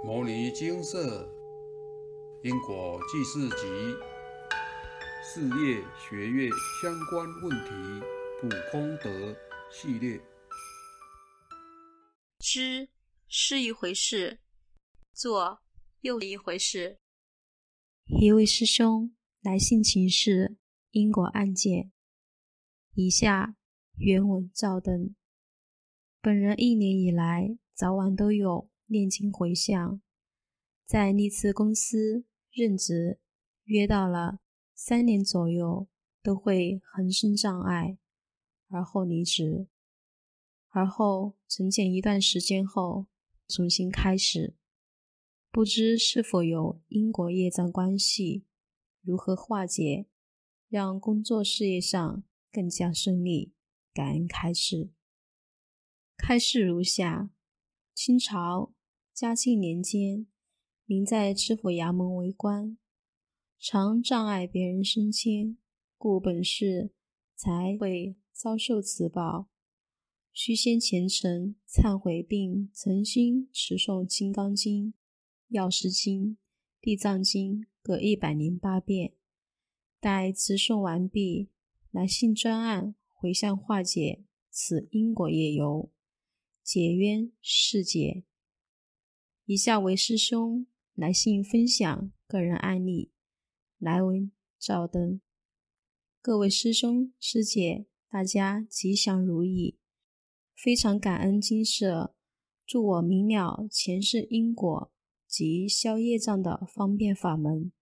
《摩尼金色因果记事集》事业学业相关问题补功德系列。知是一回事，做又一回事。一位师兄来信请示因果案件，以下原文照登。本人一年以来早晚都有。念经回向，在历次公司任职约到了三年左右，都会横生障碍，而后离职，而后沉淀一段时间后重新开始，不知是否有因果业障关系，如何化解，让工作事业上更加顺利？感恩开示，开示如下：清朝。嘉庆年间，您在知府衙门为官，常障碍别人升迁，故本市才会遭受此报。须先虔诚忏悔，并诚心持诵《金刚经》《药师经》《地藏经》各一百零八遍。待持诵完毕，来信专案回向化解此因果业由，解冤释解。以下为师兄来信分享个人案例，来文照灯。各位师兄师姐，大家吉祥如意，非常感恩金舍助我明了前世因果及消业障的方便法门。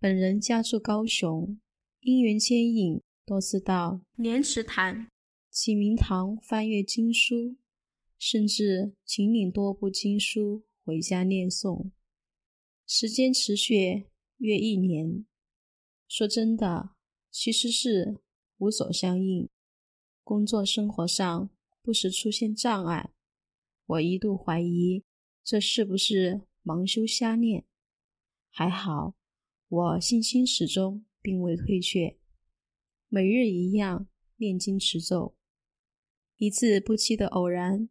本人家住高雄，因缘牵引，多次到莲池潭启明堂翻阅经书，甚至请领多部经书。回家念诵，时间持续约一年。说真的，其实是无所相应。工作生活上不时出现障碍，我一度怀疑这是不是盲修瞎念。还好，我信心始终，并未退却，每日一样念经持咒。一次不期的偶然。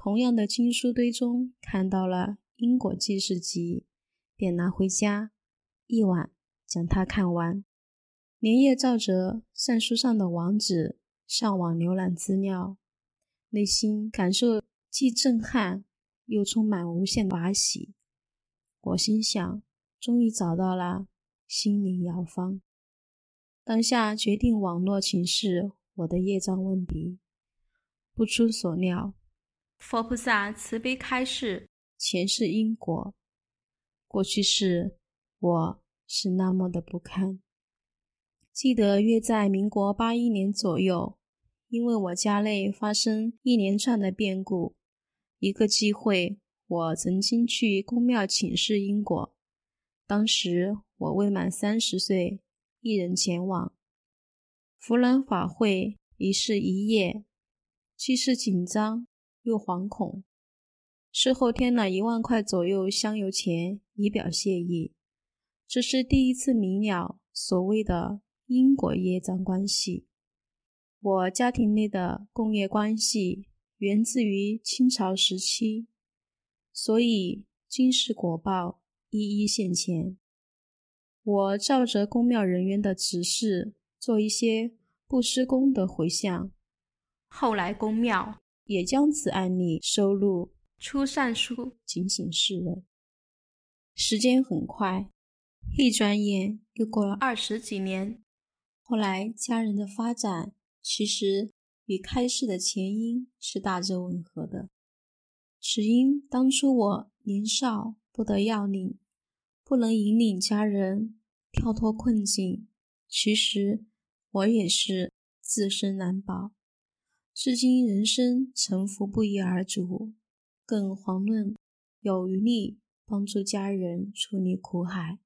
同样的经书堆中看到了《因果记事集》，便拿回家，一晚将它看完，连夜照着善书上的网址上网浏览资料，内心感受既震撼又充满无限法喜。我心想，终于找到了心灵药方，当下决定网络请示我的业障问题。不出所料。佛菩萨慈悲开示前世因果，过去世我是那么的不堪。记得约在民国八一年左右，因为我家内发生一连串的变故，一个机会，我曾经去公庙请示因果。当时我未满三十岁，一人前往福兰法会，一事一夜，既是紧张。又惶恐，事后添了一万块左右香油钱以表谢意。这是第一次明了所谓的因果业障关系。我家庭内的共业关系源自于清朝时期，所以今世果报一一现前。我照着公庙人员的指示做一些不施功的回向，后来公庙。也将此案例收录出善书，警醒世人。时间很快，一转眼又过了二十几年。后来家人的发展，其实与开示的前因是大致吻合的。只因当初我年少不得要领，不能引领家人跳脱困境。其实我也是自身难保。至今人生沉浮不一而足，更遑论有余力帮助家人处理苦海。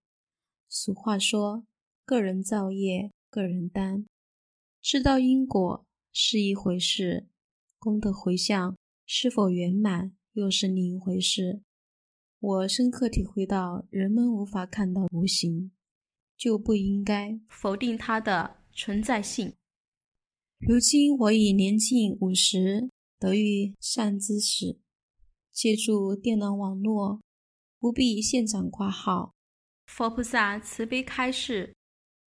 俗话说：“个人造业，个人担。”知道因果是一回事，功德回向是否圆满又是另一回事。我深刻体会到，人们无法看到无形，就不应该否定它的存在性。如今我已年近五十，得遇善知识，借助电脑网络，不必现场挂号。佛菩萨慈悲开示，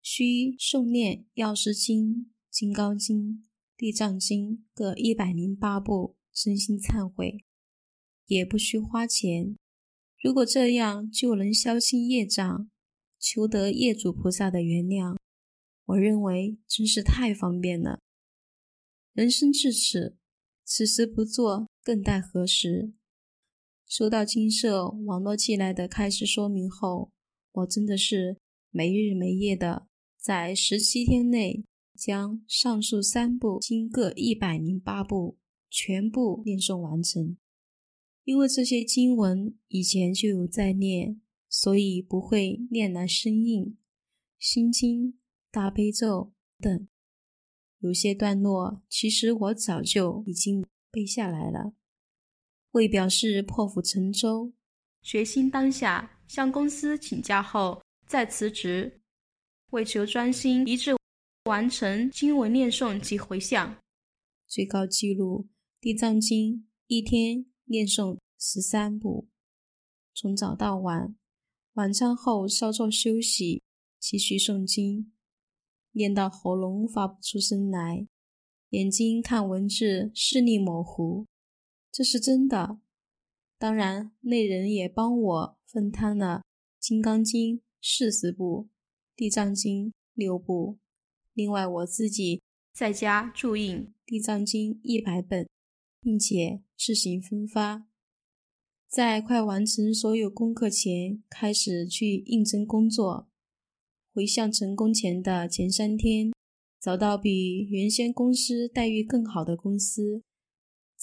需诵念药师经、金刚经、地藏经各一百零八部，真心忏悔，也不需花钱。如果这样就能消清业障，求得业主菩萨的原谅，我认为真是太方便了。人生至此，此时不做，更待何时？收到金社网络寄来的开示说明后，我真的是没日没夜的，在十七天内将上述三部经各一百零八部全部念诵完成。因为这些经文以前就有在念，所以不会念来生硬。心经、大悲咒等。有些段落，其实我早就已经背下来了。为表示破釜沉舟，决心当下向公司请假后再辞职，为求专心一致完成经文念诵及回向，最高纪录《地藏经》一天念诵十三部，从早到晚，晚餐后稍作休息，继续诵经。念到喉咙发不出声来，眼睛看文字视力模糊，这是真的。当然，那人也帮我分摊了《金刚经》四十部，《地藏经》六部，另外我自己在家注印《地藏经》一百本，并且自行分发。在快完成所有功课前，开始去应征工作。回向成功前的前三天，找到比原先公司待遇更好的公司。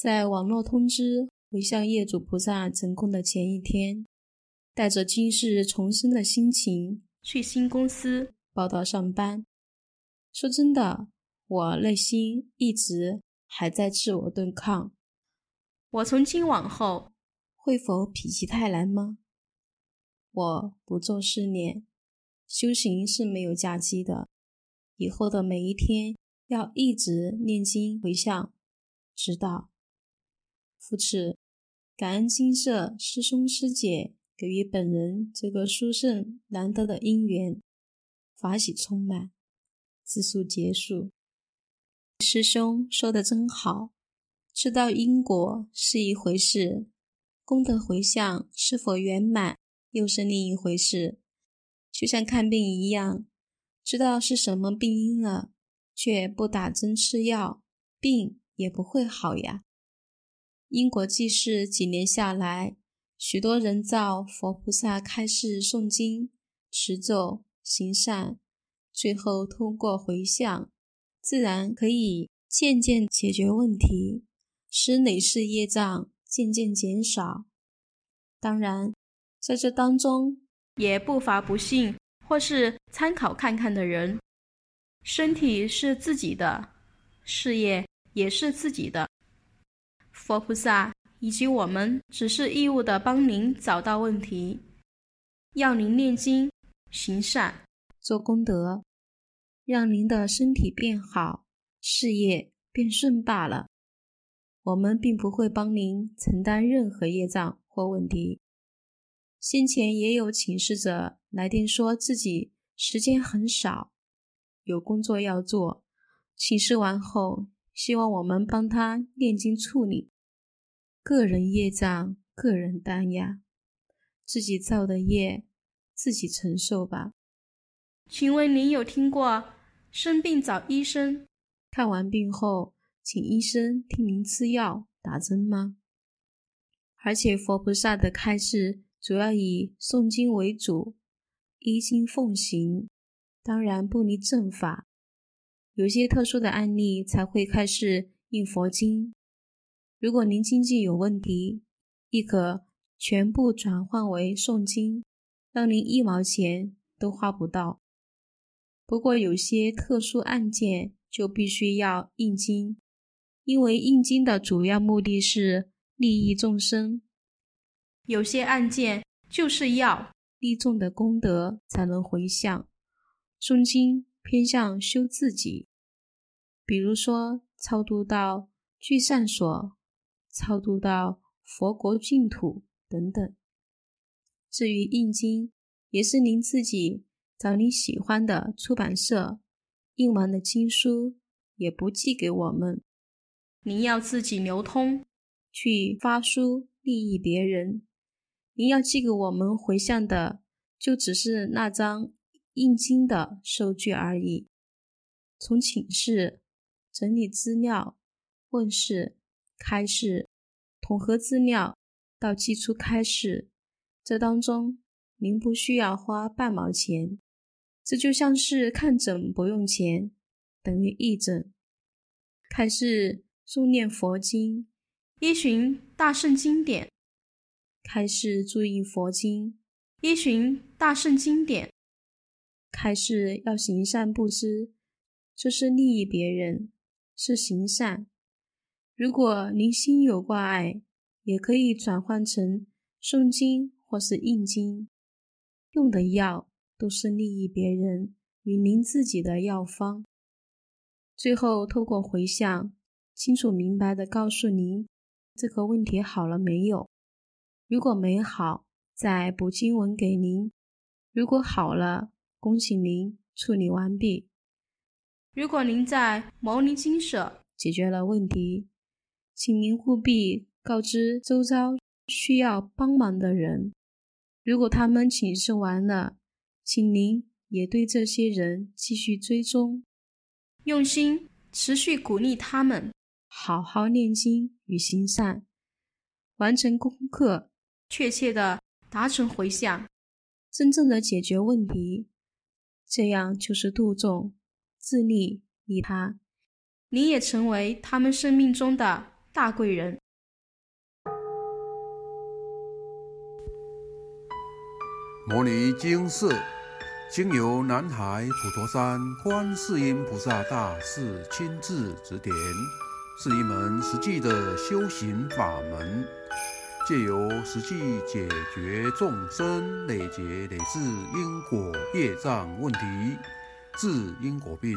在网络通知回向业主菩萨成功的前一天，带着今世重生的心情去新公司报道上班。说真的，我内心一直还在自我对抗：我从今往后会否否极泰来吗？我不做试炼。修行是没有假期的，以后的每一天要一直念经回向，直到。复次，感恩金色师兄师姐给予本人这个殊胜难得的因缘，法喜充满。自述结束。师兄说的真好，知道因果是一回事，功德回向是否圆满又是另一回事。就像看病一样，知道是什么病因了，却不打针吃药，病也不会好呀。因果记事几年下来，许多人造佛菩萨开示诵经、持咒、行善，最后通过回向，自然可以渐渐解决问题，使累世业障渐渐减少。当然，在这当中。也不乏不信或是参考看看的人。身体是自己的，事业也是自己的。佛菩萨以及我们只是义务的帮您找到问题，要您念经、行善、做功德，让您的身体变好，事业变顺罢了。我们并不会帮您承担任何业障或问题。先前也有请示者来电，说自己时间很少，有工作要做。请示完后，希望我们帮他念经处理。个人业障，个人担呀，自己造的业，自己承受吧。请问您有听过生病找医生，看完病后请医生替您吃药打针吗？而且佛菩萨的开示。主要以诵经为主，依经奉行，当然不离正法。有些特殊的案例才会开示印佛经。如果您经济有问题，亦可全部转换为诵经，让您一毛钱都花不到。不过有些特殊案件就必须要印经，因为印经的主要目的是利益众生。有些案件就是要利众的功德才能回向，诵经偏向修自己，比如说超度到聚善所、超度到佛国净土等等。至于印经，也是您自己找你喜欢的出版社印完的经书，也不寄给我们。您要自己流通去发书利益别人，您要寄给我们回向的，就只是那张印经的收据而已。从请示、整理资料、问世、开示、统合资料到寄出开示，这当中您不需要花半毛钱。这就像是看诊不用钱，等于义诊。开示诵念佛经，依循大圣经典；开示注意佛经，依循大圣经典；开示要行善布施。这是利益别人，是行善。如果您心有挂碍，也可以转换成诵经或是印经，用的药都是利益别人与您自己的药方。最后透过回向，清楚明白的告诉您这个问题好了没有。如果没好，再补经文给您；如果好了，恭喜您处理完毕。如果您在牟尼精舍解决了问题，请您务必告知周遭需要帮忙的人。如果他们请示完了，请您也对这些人继续追踪，用心持续鼓励他们好好念经与行善，完成功课，确切的达成回向，真正的解决问题。这样就是度众。自利利他，您也成为他们生命中的大贵人。摩尼经寺经由南海普陀山观世音菩萨大士亲自指点，是一门实际的修行法门，借由实际解决众生累劫累世因果业障问题。治因果病，